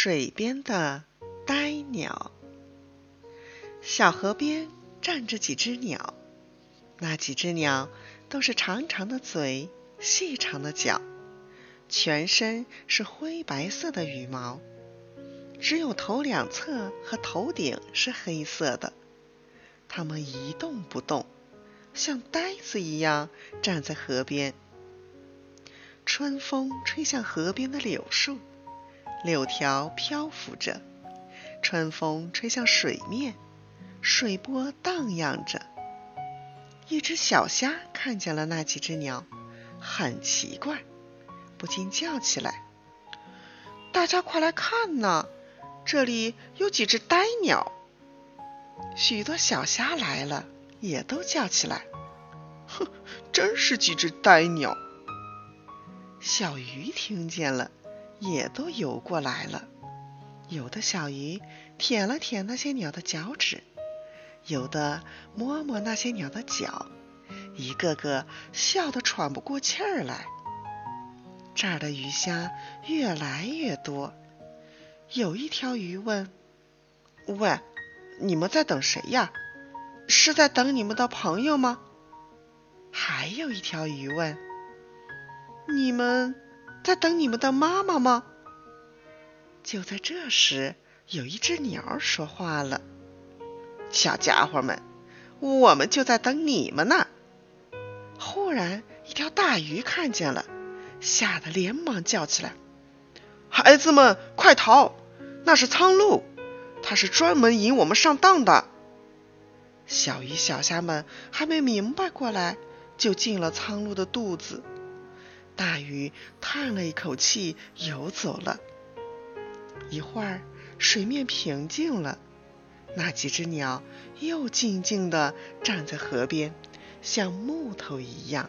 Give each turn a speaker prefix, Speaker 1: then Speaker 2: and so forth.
Speaker 1: 水边的呆鸟。小河边站着几只鸟，那几只鸟都是长长的嘴、细长的脚，全身是灰白色的羽毛，只有头两侧和头顶是黑色的。它们一动不动，像呆子一样站在河边。春风吹向河边的柳树。柳条漂浮着，春风吹向水面，水波荡漾着。一只小虾看见了那几只鸟，很奇怪，不禁叫起来：“大家快来看呐，这里有几只呆鸟！”许多小虾来了，也都叫起来：“
Speaker 2: 哼，真是几只呆鸟！”
Speaker 1: 小鱼听见了。也都游过来了，有的小鱼舔了舔那些鸟的脚趾，有的摸摸那些鸟的脚，一个个笑得喘不过气儿来。这儿的鱼虾越来越多，有一条鱼问：“
Speaker 2: 喂，你们在等谁呀？是在等你们的朋友吗？”
Speaker 1: 还有一条鱼问：“你们？”在等你们的妈妈吗？就在这时，有一只鸟说话了：“
Speaker 2: 小家伙们，我们就在等你们呢。”
Speaker 1: 忽然，一条大鱼看见了，吓得连忙叫起来：“
Speaker 2: 孩子们，快逃！那是苍鹭，它是专门引我们上当的。”
Speaker 1: 小鱼小虾们还没明白过来，就进了苍鹭的肚子。大鱼叹了一口气，游走了。一会儿，水面平静了，那几只鸟又静静地站在河边，像木头一样。